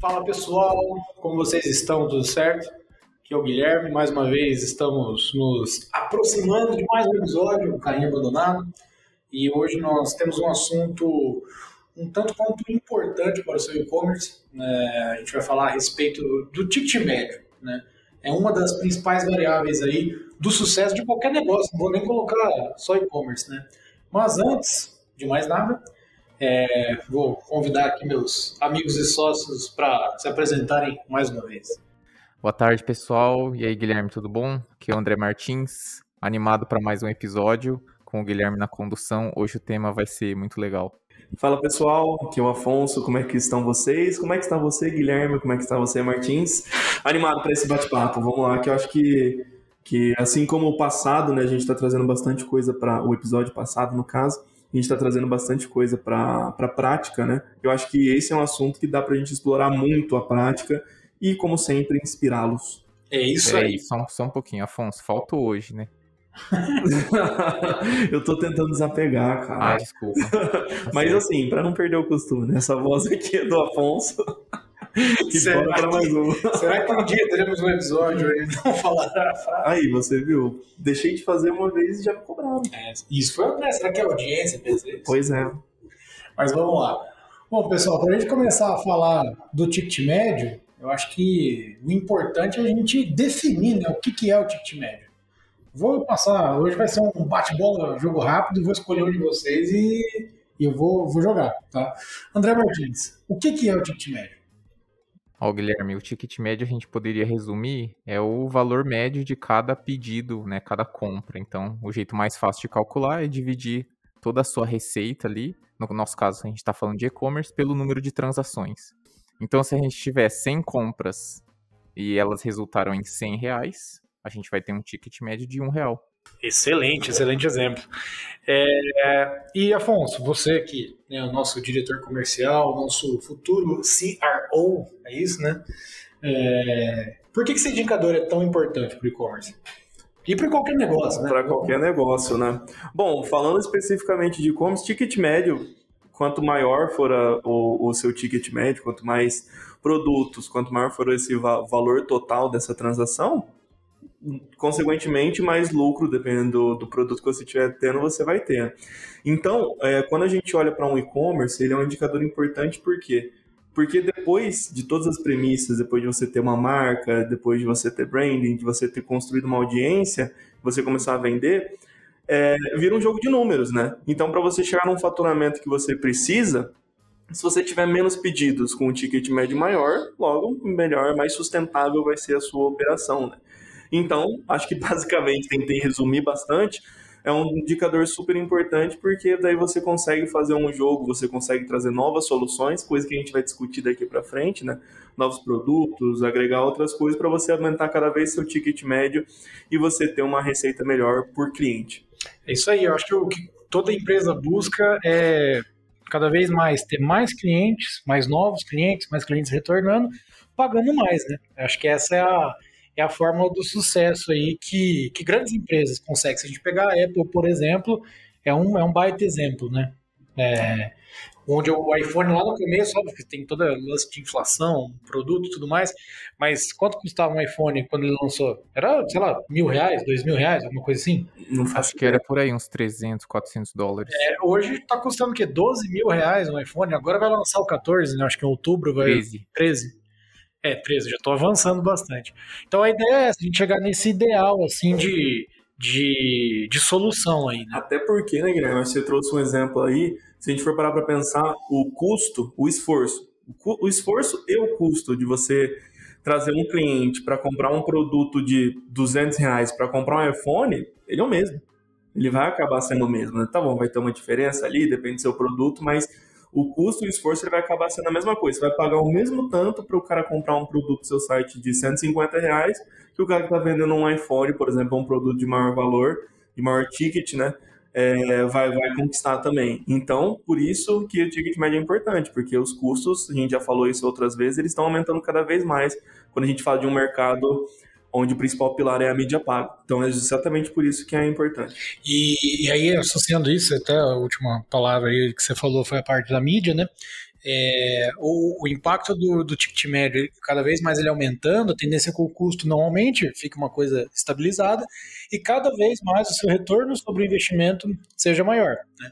Fala pessoal, como vocês estão? Tudo certo? Aqui é o Guilherme, mais uma vez estamos nos aproximando de mais um episódio, o Carrinho Abandonado, e hoje nós temos um assunto um tanto quanto importante para o seu e-commerce. Né? A gente vai falar a respeito do ticket médio. Né? É uma das principais variáveis aí do sucesso de qualquer negócio. Não vou nem colocar só e-commerce. Né? Mas antes de mais nada, é, vou convidar aqui meus amigos e sócios para se apresentarem mais uma vez. Boa tarde, pessoal. E aí, Guilherme, tudo bom? Aqui é o André Martins, animado para mais um episódio com o Guilherme na condução. Hoje o tema vai ser muito legal. Fala pessoal, aqui é o Afonso, como é que estão vocês? Como é que está você, Guilherme? Como é que está você, Martins? Animado para esse bate-papo, vamos lá, que eu acho que, que assim como o passado, né, a gente está trazendo bastante coisa para o episódio passado, no caso, a gente está trazendo bastante coisa para a prática, né? Eu acho que esse é um assunto que dá para a gente explorar muito a prática e, como sempre, inspirá-los. É isso aí. Só, só um pouquinho, Afonso, falta hoje, né? eu tô tentando desapegar, cara. Ah, desculpa. Mas assim, para não perder o costume, né? Essa voz aqui é do Afonso. E será, bora mais um. será que um dia teremos um episódio e não falará a frase? Aí, você viu? Deixei de fazer uma vez e já me cobraram. É, isso foi né? Será que é audiência? Pois é. Mas vamos lá. Bom, pessoal, para a gente começar a falar do ticket médio, eu acho que o importante é a gente definir né, o que, que é o ticket médio. Vou passar, hoje vai ser um bate-bola, jogo rápido, vou escolher um de vocês e, e eu vou, vou jogar, tá? André Martins, o que, que é o ticket médio? Ó, Guilherme, o ticket médio a gente poderia resumir é o valor médio de cada pedido, né, cada compra. Então, o jeito mais fácil de calcular é dividir toda a sua receita ali, no nosso caso a gente está falando de e-commerce, pelo número de transações. Então, se a gente tiver 100 compras e elas resultaram em 100 reais, a gente vai ter um ticket médio de um real. Excelente, excelente exemplo. É, e Afonso, você que é o nosso diretor comercial, nosso futuro CRO, é isso, né? É, por que esse indicador é tão importante para o e-commerce? E para qualquer negócio, né? Para qualquer negócio, né? Bom, falando especificamente de e-commerce, ticket médio, quanto maior for a, o, o seu ticket médio, quanto mais produtos, quanto maior for esse va valor total dessa transação, consequentemente, mais lucro, dependendo do, do, produto que você estiver tendo, você vai ter. Então, é, quando a gente olha para um e-commerce, ele é um indicador importante por quê? Porque depois de todas as premissas, depois de você ter uma marca, depois de você ter branding, de você ter construído uma audiência, você começar a vender, é, vira um jogo de números, né? Então, para você chegar num faturamento que você precisa, se você tiver menos pedidos com um ticket médio maior, logo melhor, mais sustentável vai ser a sua operação, né? Então, acho que basicamente tentei resumir bastante. É um indicador super importante porque daí você consegue fazer um jogo, você consegue trazer novas soluções, coisa que a gente vai discutir daqui para frente, né? Novos produtos, agregar outras coisas para você aumentar cada vez seu ticket médio e você ter uma receita melhor por cliente. É isso aí, eu acho que o que toda empresa busca é cada vez mais ter mais clientes, mais novos clientes, mais clientes retornando, pagando mais, né? Eu acho que essa é a é a fórmula do sucesso aí que, que grandes empresas conseguem. Se a gente pegar a Apple, por exemplo, é um, é um baita exemplo, né? É, onde o iPhone lá no começo, óbvio que tem toda a lance de inflação, produto e tudo mais, mas quanto custava um iPhone quando ele lançou? Era, sei lá, mil reais, dois mil reais, alguma coisa assim? Não Acho que era por aí, uns 300, 400 dólares. É, hoje tá custando o quê? 12 mil reais um iPhone, agora vai lançar o 14, né? Acho que em outubro vai... 13. 13. É, 13, já estou avançando bastante. Então a ideia é essa, a gente chegar nesse ideal, assim, de, de, de solução aí, né? Até porque, né, Guilherme, você trouxe um exemplo aí, se a gente for parar para pensar o custo, o esforço, o, esforço e o custo de você trazer um cliente para comprar um produto de 200 reais para comprar um iPhone, ele é o mesmo. Ele vai acabar sendo o mesmo, né? Tá bom, vai ter uma diferença ali, depende do seu produto, mas o custo e o esforço ele vai acabar sendo a mesma coisa. Você vai pagar o mesmo tanto para o cara comprar um produto do seu site de 150 reais que o cara que está vendendo um iPhone, por exemplo, um produto de maior valor, de maior ticket, né? É, vai, vai conquistar também. Então, por isso que o ticket médio é importante, porque os custos, a gente já falou isso outras vezes, eles estão aumentando cada vez mais quando a gente fala de um mercado onde o principal pilar é a mídia paga. Então é exatamente por isso que é importante. E, e aí, associando isso, até a última palavra aí que você falou foi a parte da mídia, né? É, o, o, impacto do, do ticket médio, cada vez mais ele aumentando, a tendência é que o custo não aumente, fica uma coisa estabilizada, e cada vez mais o seu retorno sobre o investimento seja maior. Né?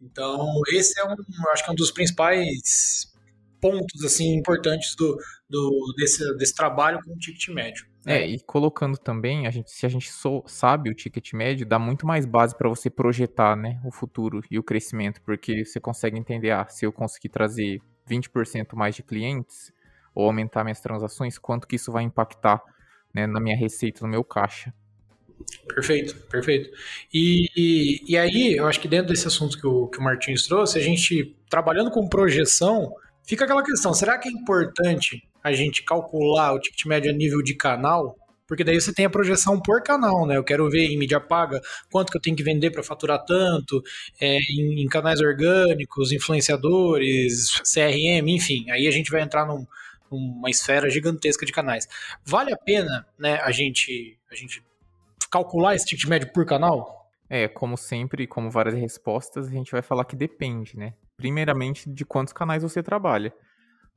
Então, esse é um, acho que é um dos principais pontos assim importantes do, do desse, desse trabalho com o ticket médio. Né? É, e colocando também, a gente, se a gente sou, sabe o ticket médio, dá muito mais base para você projetar né, o futuro e o crescimento, porque você consegue entender, ah, se eu conseguir trazer 20% mais de clientes ou aumentar minhas transações, quanto que isso vai impactar né, na minha receita, no meu caixa. Perfeito, perfeito. E, e, e, aí, eu acho que dentro desse assunto que o, que o Martins trouxe, a gente, trabalhando com projeção, fica aquela questão: será que é importante a gente calcular o ticket médio a nível de canal? Porque daí você tem a projeção por canal, né? Eu quero ver em mídia paga quanto que eu tenho que vender para faturar tanto, é, em, em, canais orgânicos, influenciadores, CRM, enfim. Aí a gente vai entrar num, numa esfera gigantesca de canais. Vale a pena, né, a gente, a gente calcular esse ticket médio por canal? É, como sempre, como várias respostas, a gente vai falar que depende, né? Primeiramente, de quantos canais você trabalha.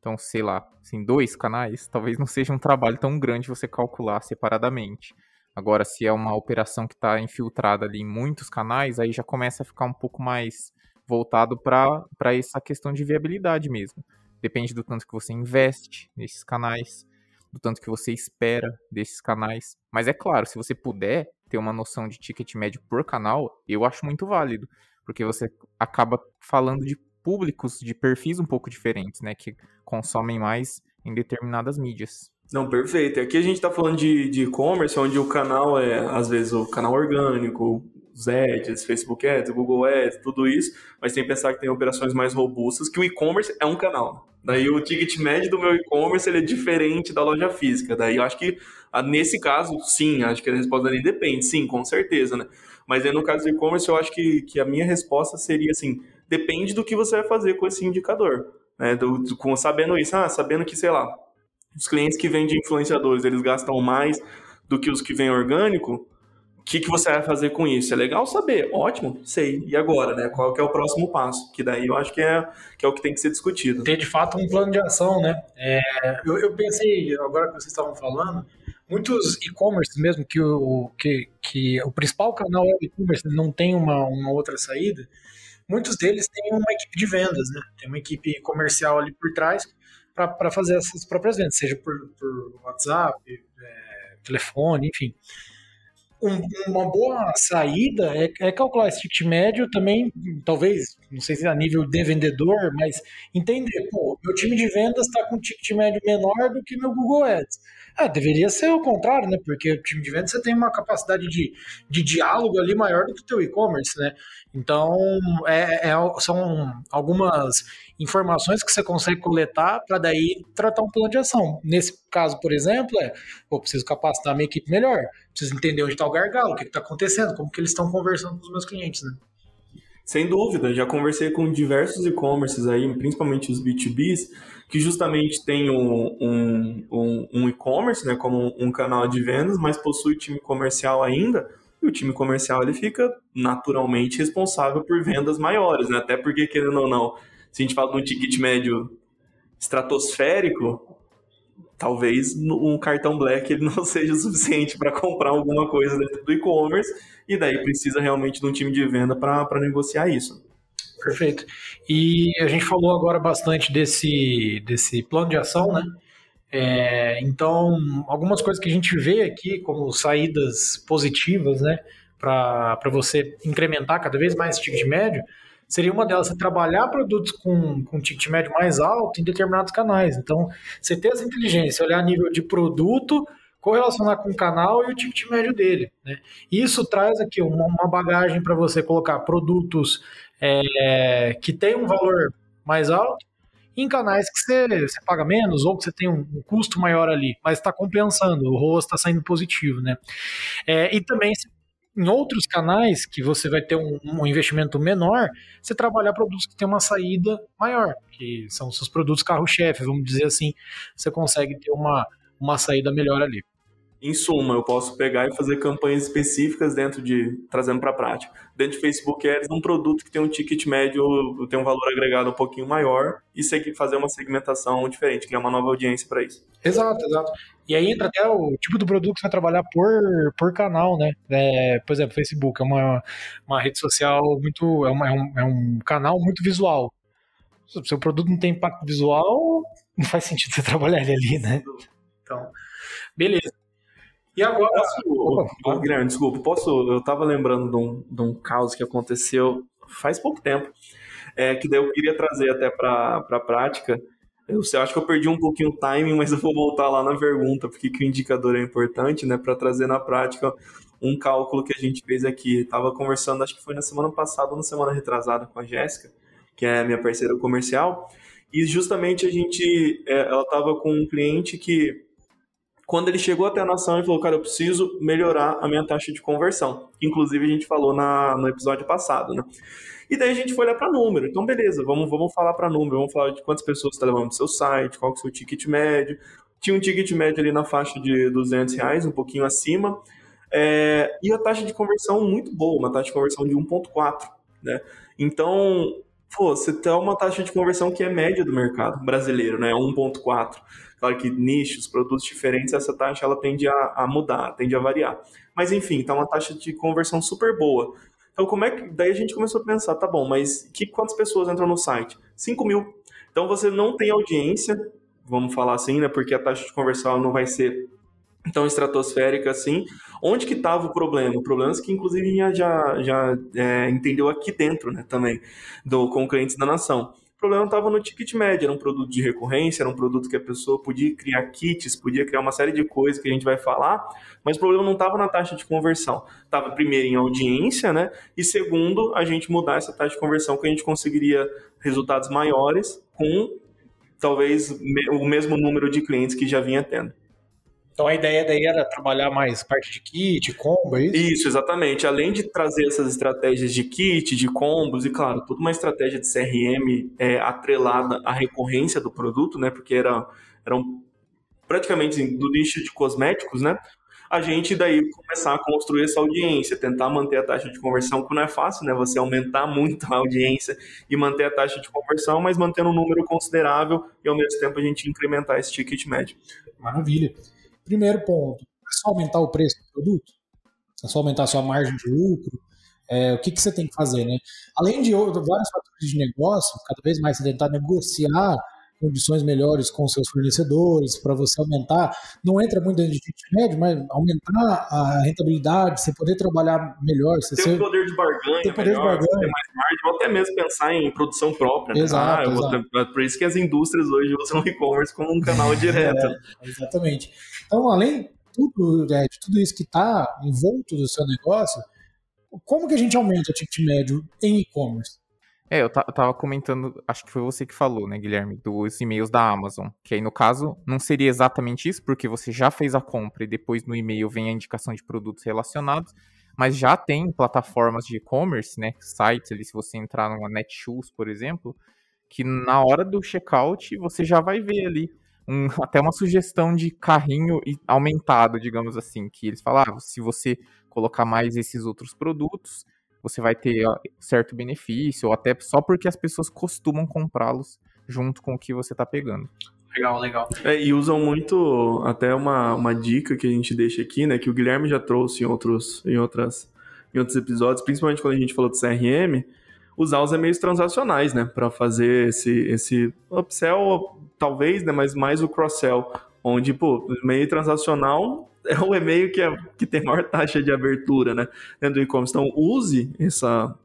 Então, sei lá, assim, dois canais, talvez não seja um trabalho tão grande você calcular separadamente. Agora, se é uma operação que está infiltrada ali em muitos canais, aí já começa a ficar um pouco mais voltado para essa questão de viabilidade mesmo. Depende do tanto que você investe nesses canais, do tanto que você espera desses canais. Mas é claro, se você puder ter uma noção de ticket médio por canal, eu acho muito válido, porque você acaba falando de públicos, de perfis um pouco diferentes, né, que consomem mais em determinadas mídias. Não, perfeito. Aqui a gente está falando de e-commerce, onde o canal é, às vezes, o canal orgânico, os ads, Facebook Ads, Google Ads, tudo isso, mas tem que pensar que tem operações mais robustas, que o e-commerce é um canal. Daí o ticket médio do meu e-commerce ele é diferente da loja física. Daí eu acho que ah, nesse caso, sim, acho que a resposta ali depende, sim, com certeza, né? Mas aí no caso do e-commerce, eu acho que, que a minha resposta seria assim: depende do que você vai fazer com esse indicador. Né? Do, do, com, sabendo isso, ah, sabendo que, sei lá, os clientes que vendem influenciadores, eles gastam mais do que os que vêm orgânico, que, que você vai fazer com isso? É legal saber, ótimo, sei. E agora, né? Qual que é o próximo passo? Que daí eu acho que é, que é o que tem que ser discutido. Ter de fato um plano de ação, né? É, eu, eu pensei, agora que vocês estavam falando, muitos e-commerce mesmo, que o, que, que o principal canal é o e-commerce, não tem uma, uma outra saída, muitos deles têm uma equipe de vendas, né? Tem uma equipe comercial ali por trás para fazer essas próprias vendas, seja por, por WhatsApp, é, telefone, enfim um, uma boa saída é, é, calcular esse ticket médio também, talvez, não sei se a nível de vendedor, mas entender, pô, meu time de vendas está com um ticket médio menor do que meu Google Ads. Ah, deveria ser o contrário, né? Porque o time de vendas você tem uma capacidade de, de diálogo ali maior do que o teu e-commerce, né? Então, é, é, são algumas informações que você consegue coletar para daí tratar um plano de ação. Nesse caso, por exemplo, é, eu preciso capacitar minha equipe melhor, preciso entender onde está o gargalo, o que está acontecendo, como que eles estão conversando com os meus clientes, né? Sem dúvida, já conversei com diversos e-commerces aí, principalmente os B2Bs, que justamente tem um, um, um, um e-commerce, né, como um canal de vendas, mas possui time comercial ainda, e o time comercial ele fica naturalmente responsável por vendas maiores, né? Até porque, querendo ou não, se a gente fala de um ticket médio estratosférico, talvez um cartão Black ele não seja suficiente para comprar alguma coisa dentro do e-commerce, e daí precisa realmente de um time de venda para negociar isso. Perfeito. E a gente falou agora bastante desse, desse plano de ação, né? É, então, algumas coisas que a gente vê aqui como saídas positivas, né, para você incrementar cada vez mais esse ticket médio, seria uma delas você trabalhar produtos com, com ticket médio mais alto em determinados canais. Então, você ter essa inteligência, olhar nível de produto, correlacionar com o canal e o ticket médio dele. Né? Isso traz aqui uma, uma bagagem para você colocar produtos é, que tem um valor mais alto em canais que você, você paga menos ou que você tem um, um custo maior ali, mas está compensando, o ROAS está saindo positivo, né? É, e também em outros canais que você vai ter um, um, investimento menor, você trabalhar produtos que têm uma saída maior, que são seus produtos carro-chefe, vamos dizer assim, você consegue ter uma, uma saída melhor ali. Em suma, eu posso pegar e fazer campanhas específicas dentro de trazendo para a prática. Dentro de Facebook Ads, um produto que tem um ticket médio, tem um valor agregado um pouquinho maior e fazer uma segmentação diferente, criar uma nova audiência para isso. Exato, exato. E aí entra até o tipo do produto que você vai trabalhar por, por canal, né? É, por exemplo, Facebook é uma, uma rede social muito. É, uma, é, um, é um canal muito visual. Se o seu produto não tem impacto visual, não faz sentido você trabalhar ele ali, né? Então, beleza. E agora. Posso, Guilherme, desculpa, posso. Eu tava lembrando de um, de um caos que aconteceu faz pouco tempo, é, que daí eu queria trazer até para a prática. Eu, eu acho que eu perdi um pouquinho o timing, mas eu vou voltar lá na pergunta, porque que o indicador é importante, né, para trazer na prática um cálculo que a gente fez aqui. Tava conversando, acho que foi na semana passada ou na semana retrasada com a Jéssica, que é minha parceira comercial, e justamente a gente, é, ela tava com um cliente que quando ele chegou até a nação, ele falou, cara, eu preciso melhorar a minha taxa de conversão. Inclusive, a gente falou na, no episódio passado, né? E daí a gente foi olhar para número. Então, beleza, vamos, vamos falar para número, vamos falar de quantas pessoas está levando no seu site, qual é o seu ticket médio. Tinha um ticket médio ali na faixa de 200 reais, um pouquinho acima. É, e a taxa de conversão muito boa, uma taxa de conversão de 1,4, né? Então, pô, você tem uma taxa de conversão que é média do mercado brasileiro, né? 1,4. Claro que nichos, produtos diferentes, essa taxa ela tende a, a mudar, tende a variar. Mas enfim, tá uma taxa de conversão super boa. Então, como é que. Daí a gente começou a pensar, tá bom, mas que, quantas pessoas entram no site? 5 mil. Então você não tem audiência, vamos falar assim, né? Porque a taxa de conversão não vai ser tão estratosférica assim. Onde que estava o problema? O problema é que, inclusive, já, já é, entendeu aqui dentro, né, também, do, com clientes da nação. O problema estava no ticket médio, era um produto de recorrência, era um produto que a pessoa podia criar kits, podia criar uma série de coisas que a gente vai falar, mas o problema não estava na taxa de conversão. Estava primeiro em audiência, né? E segundo, a gente mudar essa taxa de conversão que a gente conseguiria resultados maiores com talvez o mesmo número de clientes que já vinha tendo. Então a ideia daí era trabalhar mais parte de kit, combo, é isso? Isso, exatamente. Além de trazer essas estratégias de kit, de combos, e claro, toda uma estratégia de CRM é, atrelada à recorrência do produto, né? Porque era, eram praticamente do nicho de cosméticos, né? A gente daí começar a construir essa audiência, tentar manter a taxa de conversão, que não é fácil, né? Você aumentar muito a audiência e manter a taxa de conversão, mas mantendo um número considerável e ao mesmo tempo a gente incrementar esse ticket médio. Maravilha. Primeiro ponto, é só aumentar o preço do produto? É só aumentar a sua margem de lucro? É, o que, que você tem que fazer, né? Além de vários fatores de negócio, cada vez mais você tentar negociar condições melhores com seus fornecedores, para você aumentar, não entra muito dentro de ticket médio, mas aumentar a rentabilidade, você poder trabalhar melhor. Você tem ser, um poder de barganha, tem poder melhor, de barganha. ter mais margem, ou até mesmo pensar em produção própria. Né? Exato, ah, exato. Ter, por isso que as indústrias hoje usam o e-commerce como um canal direto. É, exatamente. Então, além tudo, é, de tudo isso que está envolto do seu negócio, como que a gente aumenta o ticket médio em e-commerce? É, eu tava comentando, acho que foi você que falou, né, Guilherme, dos e-mails da Amazon. Que aí, no caso, não seria exatamente isso, porque você já fez a compra e depois no e-mail vem a indicação de produtos relacionados, mas já tem plataformas de e-commerce, né, sites ali, se você entrar numa Netshoes, por exemplo, que na hora do checkout você já vai ver ali um, até uma sugestão de carrinho aumentado, digamos assim, que eles falavam, ah, se você colocar mais esses outros produtos, você vai ter certo benefício, ou até só porque as pessoas costumam comprá-los junto com o que você está pegando. Legal, legal. É, e usam muito, até uma, uma dica que a gente deixa aqui, né, que o Guilherme já trouxe em outros, em outras, em outros episódios, principalmente quando a gente falou do CRM, usar os e-mails transacionais, né, para fazer esse, esse upsell, talvez, né, mas mais o cross-sell, onde, pô, o e-mail transacional é o e-mail que, é, que tem maior taxa de abertura, né? Dentro do e-commerce. Então, use essa,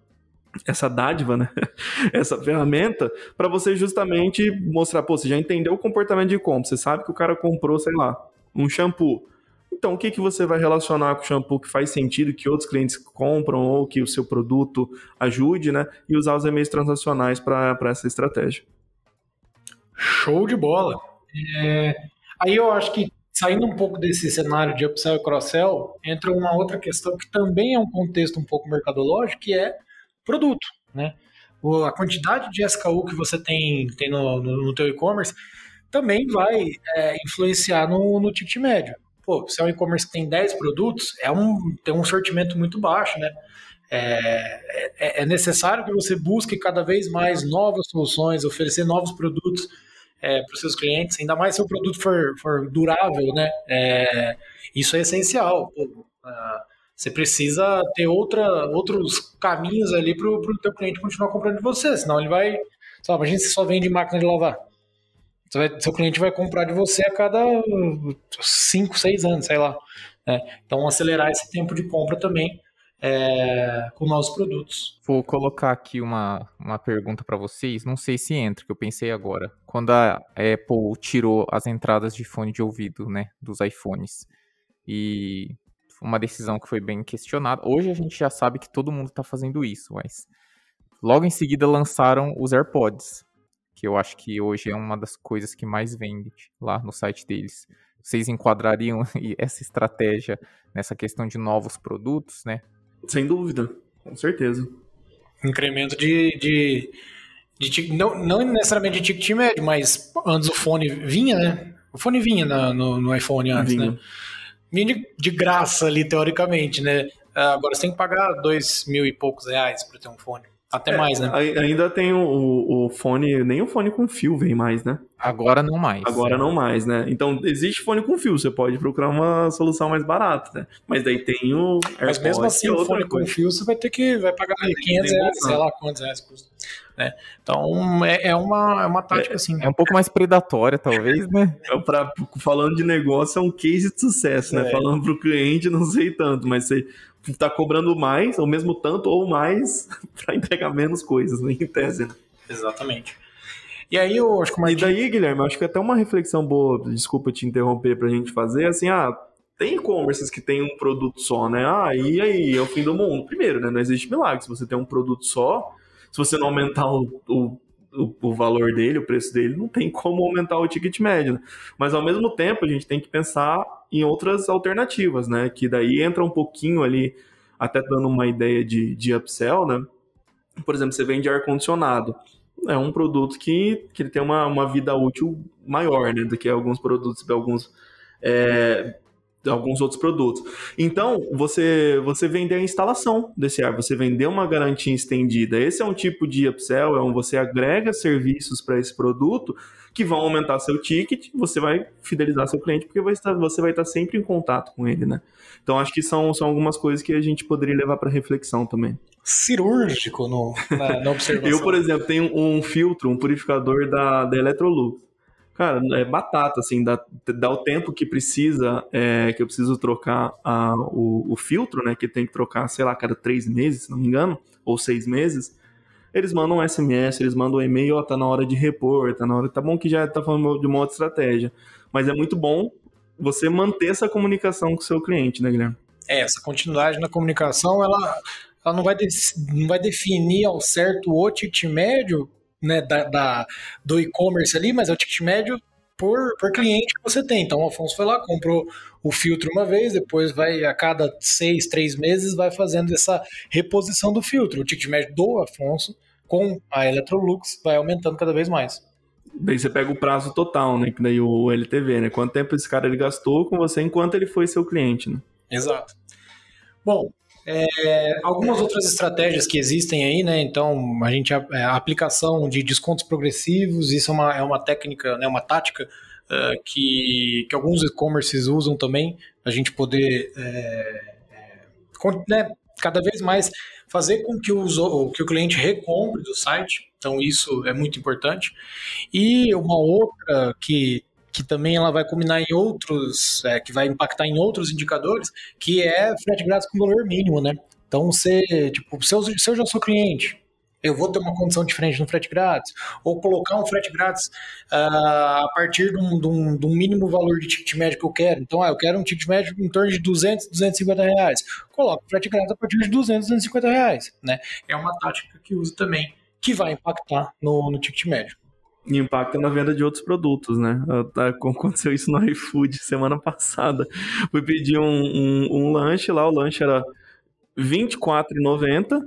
essa dádiva, né? essa ferramenta, para você justamente mostrar, pô, você já entendeu o comportamento de compra, você sabe que o cara comprou, sei lá, um shampoo. Então, o que, que você vai relacionar com o shampoo que faz sentido, que outros clientes compram ou que o seu produto ajude, né? E usar os e-mails transacionais para essa estratégia. Show de bola! É... Aí eu acho que saindo um pouco desse cenário de upsell e cross-sell, entra uma outra questão que também é um contexto um pouco mercadológico, que é produto, né? A quantidade de SKU que você tem, tem no, no, no teu e-commerce também vai é, influenciar no, no ticket médio. pô, se é um e-commerce que tem 10 produtos, é um, tem um sortimento muito baixo, né? É, é, é necessário que você busque cada vez mais novas soluções, oferecer novos produtos é, para os seus clientes, ainda mais se o produto for, for durável, né? É, isso é essencial. Pô, uh, você precisa ter outra, outros caminhos ali para o teu cliente continuar comprando de você, senão ele vai. Só, imagina se só vende máquina de lavar. Vai, seu cliente vai comprar de você a cada 5, 6 anos, sei lá. Né? Então, acelerar esse tempo de compra também é, com novos produtos. Vou colocar aqui uma, uma pergunta para vocês, não sei se entra, que eu pensei agora. Quando a Apple tirou as entradas de fone de ouvido, né, dos iPhones, e uma decisão que foi bem questionada. Hoje a gente já sabe que todo mundo está fazendo isso, mas logo em seguida lançaram os AirPods, que eu acho que hoje é uma das coisas que mais vende lá no site deles. Vocês enquadrariam essa estratégia nessa questão de novos produtos, né? Sem dúvida, com certeza. Incremento de, de, de não, não necessariamente de ticket médio, mas antes o fone vinha, né? O fone vinha na, no, no iPhone antes, vinha. né? Vinha de, de graça ali, teoricamente, né? Agora você tem que pagar dois mil e poucos reais para ter um fone. Até é, mais, né? Ainda tem o, o, fone, nem o fone com fio vem mais, né? Agora não mais. Agora não mais, né? Então existe fone com fio, você pode procurar uma solução mais barata, né? Mas daí tem o AirPods, Mas mesmo assim, o fone coisa. com fio você vai ter que vai pagar 500 reais, sei lá quantos reais custa. Né? Então é, é, uma, é uma tática é, assim. É um pouco mais predatória, talvez, né? É pra, falando de negócio, é um case de sucesso, né? É. Falando pro cliente, não sei tanto, mas você tá cobrando mais, ou mesmo tanto, ou mais, para entregar menos coisas, né, em tese. Né? Exatamente. E aí eu acho que uma... E daí, Guilherme, acho que até uma reflexão boa, desculpa te interromper pra gente fazer, assim, ah, tem e-commerces que tem um produto só, né? Ah, e aí, é o fim do mundo. Primeiro, né? Não existe milagre. Se você tem um produto só, se você não aumentar o, o, o, o valor dele, o preço dele, não tem como aumentar o ticket médio. Né? Mas ao mesmo tempo, a gente tem que pensar em outras alternativas, né? Que daí entra um pouquinho ali, até dando uma ideia de, de upsell, né? Por exemplo, você vende ar-condicionado. É um produto que, que ele tem uma, uma vida útil maior, né? Do que alguns produtos, alguns é, alguns outros produtos. Então, você você vender a instalação desse ar, você vender uma garantia estendida. Esse é um tipo de upsell, é um você agrega serviços para esse produto que vão aumentar seu ticket, você vai fidelizar seu cliente porque vai estar, você vai estar sempre em contato com ele, né? Então, acho que são, são algumas coisas que a gente poderia levar para reflexão também. Cirúrgico no, na, na observação. Eu, por exemplo, tenho um filtro, um purificador da, da Electrolux Cara, é batata, assim, dá, dá o tempo que precisa, é, que eu preciso trocar a, o, o, filtro, né? Que tem que trocar, sei lá, cada três meses, se não me engano, ou seis meses. Eles mandam um SMS, eles mandam um e-mail, ó, tá na hora de repor, tá na hora. Tá bom que já tá falando de uma outra estratégia. Mas é muito bom você manter essa comunicação com o seu cliente, né, Guilherme? É, essa continuidade na comunicação, ela, ela não, vai de, não vai definir ao certo o ticket médio né, da, da do e-commerce ali, mas é o ticket médio por, por cliente que você tem. Então o Afonso foi lá, comprou o filtro uma vez, depois vai a cada seis, três meses vai fazendo essa reposição do filtro. O ticket médio do Afonso com a Electrolux vai aumentando cada vez mais. Daí você pega o prazo total, né? Que daí o LTV, né? Quanto tempo esse cara ele gastou com você enquanto ele foi seu cliente, né? Exato. Bom, é, algumas outras estratégias que existem aí, né? Então, a gente a, é, a aplicação de descontos progressivos, isso é uma, é uma técnica, né, uma tática uh, que, que alguns e-commerces usam também, a gente poder é, é, né, cada vez mais fazer com que o, que o cliente recompre do site. Então, isso é muito importante. E uma outra que que também ela vai combinar em outros, é, que vai impactar em outros indicadores, que é frete grátis com valor mínimo, né? Então, você, tipo, se eu, se eu já sou cliente, eu vou ter uma condição diferente no frete grátis, ou colocar um frete grátis uh, a partir de um, de, um, de um, mínimo valor de ticket médio que eu quero. Então, ah, eu quero um ticket médio em torno de 200, 250 reais. Coloco o frete grátis a partir de 200, 250 reais. Né? É uma tática que uso também, que vai impactar no, no ticket médio impacta na venda de outros produtos, né? Tá, aconteceu isso no iFood semana passada. Fui pedir um, um, um lanche lá, o lanche era R$24,90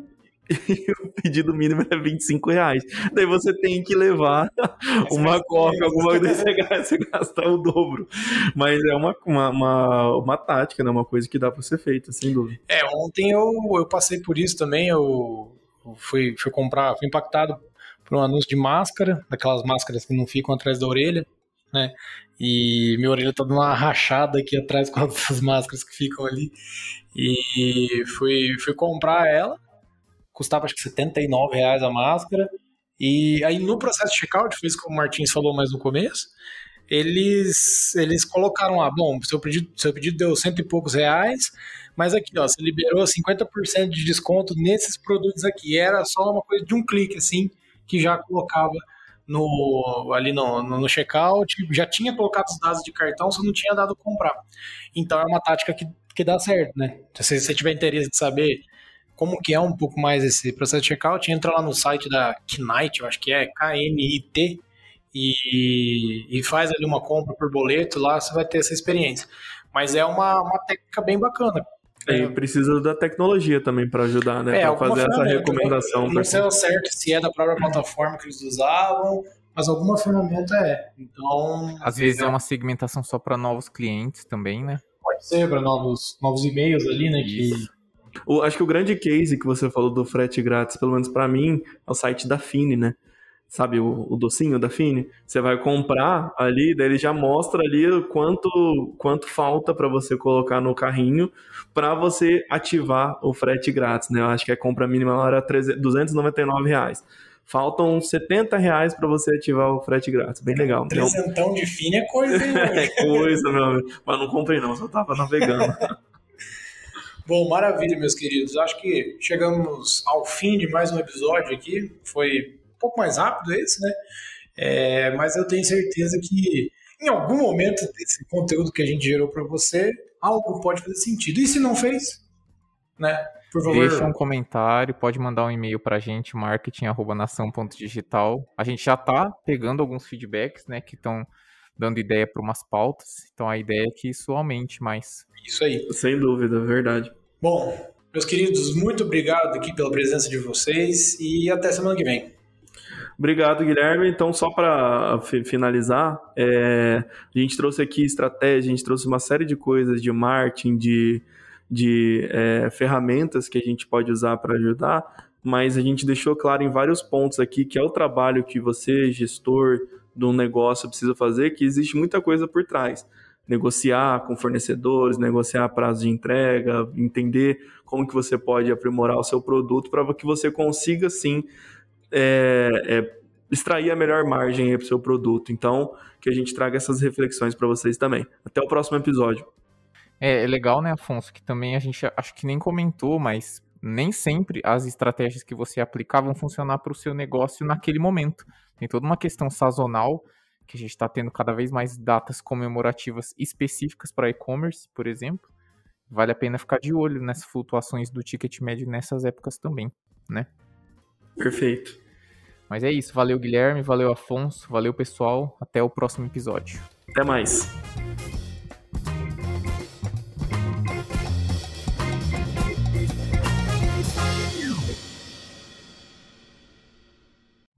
e o pedido mínimo é 25 reais. Daí você tem que levar uma coca, alguma coisa, você gasta, gasta o dobro. Mas é uma, uma, uma, uma, tática, né? Uma coisa que dá para ser feita, sem dúvida. É, ontem eu, eu passei por isso também, eu fui, fui comprar, fui impactado por um anúncio de máscara, daquelas máscaras que não ficam atrás da orelha, né? E minha orelha tá dando uma rachada aqui atrás com as máscaras que ficam ali. E fui, fui comprar ela, custava acho que 79 reais a máscara. E aí no processo de checkout, foi isso que o Martins falou mais no começo, eles, eles colocaram lá, bom, seu pedido, seu pedido deu cento e poucos reais, mas aqui, ó, você liberou 50% de desconto nesses produtos aqui. Era só uma coisa de um clique, assim, que já colocava no, ali no, no, checkout, já tinha colocado os dados de cartão, só não tinha dado comprar. Então é uma tática que, que dá certo, né? Se você tiver interesse de saber como que é um pouco mais esse processo de checkout, entra lá no site da Knite, eu acho que é K-N-I-T, e, e faz ali uma compra por boleto, lá você vai ter essa experiência. Mas é uma, uma técnica bem bacana. É, e precisa da tecnologia também para ajudar, né? É, para fazer essa recomendação. Não sei ao certo se é da própria plataforma que eles usavam, mas alguma ferramenta é. Então. Às vezes é uma segmentação só para novos clientes também, né? Pode ser, para novos, novos e-mails ali, né? Que... O, acho que o grande case que você falou do frete grátis, pelo menos para mim, é o site da Fini, né? Sabe, o, o, docinho da Fini, você vai comprar ali, daí ele já mostra ali quanto, quanto falta para você colocar no carrinho para você ativar o frete grátis, né? Eu acho que a compra mínima lá era 299 reais. Faltam 70 reais para você ativar o frete grátis. Bem legal. Trezentão de Fini é coisa, hein? é coisa, meu amigo. Mas não comprei não, só tava navegando. Bom, maravilha, meus queridos. Acho que chegamos ao fim de mais um episódio aqui. Foi pouco mais rápido esse, né? É, mas eu tenho certeza que em algum momento desse conteúdo que a gente gerou para você, algo pode fazer sentido. E se não fez, né? Por favor. Deixa um comentário, pode mandar um e-mail para a gente, marketing@nação.digital. A gente já está pegando alguns feedbacks, né, que estão dando ideia para umas pautas. Então a ideia é que isso aumente mais. Isso aí. Sem dúvida, verdade. Bom, meus queridos, muito obrigado aqui pela presença de vocês e até semana que vem. Obrigado, Guilherme. Então, só para finalizar, é, a gente trouxe aqui estratégia, a gente trouxe uma série de coisas de marketing, de, de é, ferramentas que a gente pode usar para ajudar, mas a gente deixou claro em vários pontos aqui que é o trabalho que você, gestor de um negócio, precisa fazer, que existe muita coisa por trás. Negociar com fornecedores, negociar prazo de entrega, entender como que você pode aprimorar o seu produto para que você consiga sim é, é, extrair a melhor margem para o seu produto. Então, que a gente traga essas reflexões para vocês também. Até o próximo episódio. É, é, legal, né, Afonso, que também a gente acho que nem comentou, mas nem sempre as estratégias que você aplicar vão funcionar para o seu negócio naquele momento. Tem toda uma questão sazonal que a gente está tendo cada vez mais datas comemorativas específicas para e-commerce, por exemplo. Vale a pena ficar de olho nessas flutuações do ticket médio nessas épocas também, né? Perfeito. Mas é isso. Valeu, Guilherme. Valeu, Afonso. Valeu, pessoal. Até o próximo episódio. Até mais.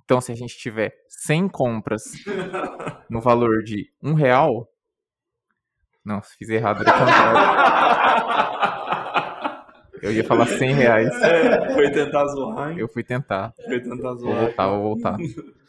Então, se a gente tiver 100 compras no valor de um real. Não, fiz errado, Eu ia falar 100 reais. É, foi tentar zoar, hein? Eu fui tentar. Foi tentar zoar. Vou voltar, vou voltar.